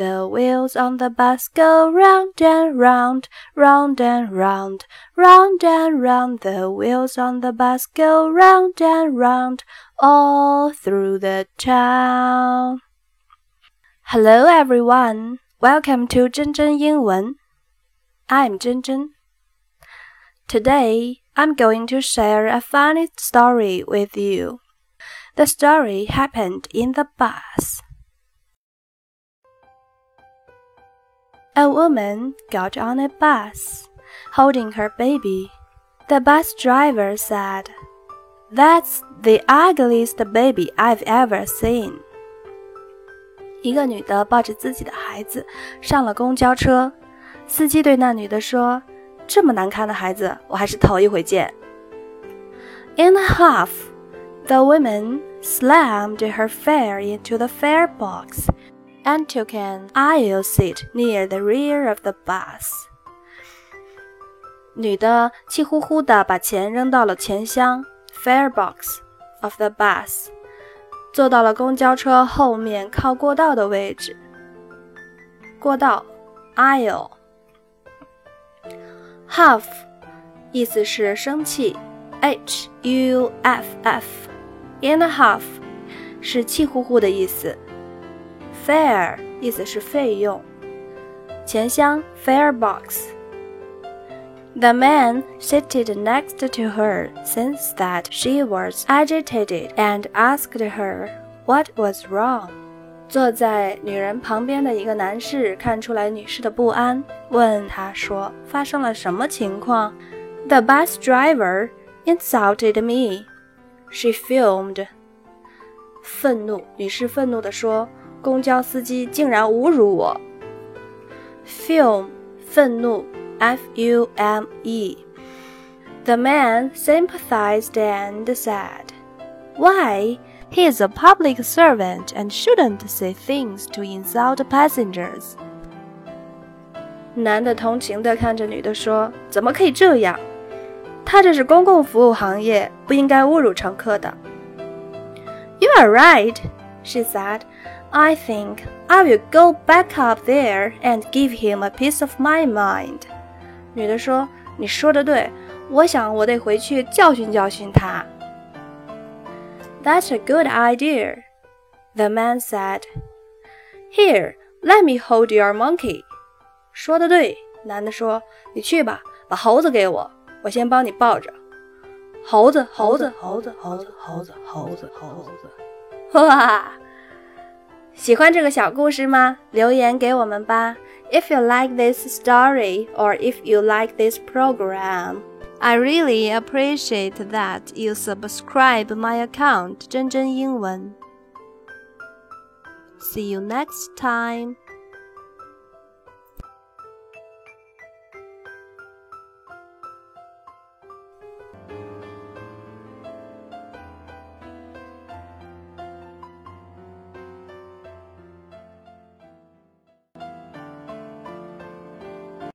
The wheels on the bus go round and round, round and round, round and round. The wheels on the bus go round and round, all through the town. Hello everyone, welcome to 真真英文. I'm 真真. Today, I'm going to share a funny story with you. The story happened in the bus. A woman got on a bus, holding her baby. The bus driver said, That's the ugliest baby I've ever seen. 一个女的抱着自己的孩子上了公交车，司机对那女的说：“这么难看的孩子，我还是头一回见。” In a huff, the woman slammed her fare into the fare box and took an aisle seat near the rear of the bus. 女的气呼呼地把钱扔到了钱箱 （fare box） of the bus，坐到了公交车后面靠过道的位置。过道 （aisle）。Huff，意思是生气，H U F F。In a huff，是气呼呼的意思。 Fare 意思是费用，钱箱 fare box。The man seated next to her sensed that she was agitated and asked her what was wrong. 坐在女人旁边的一个男士看出来女士的不安，问她说：“发生了什么情况？”The bus driver insulted me. She fumed. 愤怒，女士愤怒地说。 公交司机竟然侮辱我。Fume，愤怒，F U M E。The man sympathized and said, "Why? He is a public servant and shouldn't say things to insult passengers." 男的同情地看着女的说：“怎么可以这样？他这是公共服务行业，不应该侮辱乘客的。” You are right, she said. I think I will go back up there and give him a piece of my mind。女的说：“你说的对，我想我得回去教训教训他。” That's a good idea, the man said. Here, let me hold your monkey. 说的对，男的说：“你去吧，把猴子给我，我先帮你抱着。”猴子，猴子，猴子，猴子，猴子，猴子，猴子， 哇！喜欢这个小故事吗？留言给我们吧。If you like this story or if you like this program, I really appreciate that you subscribe my account 真真英文。See you next time.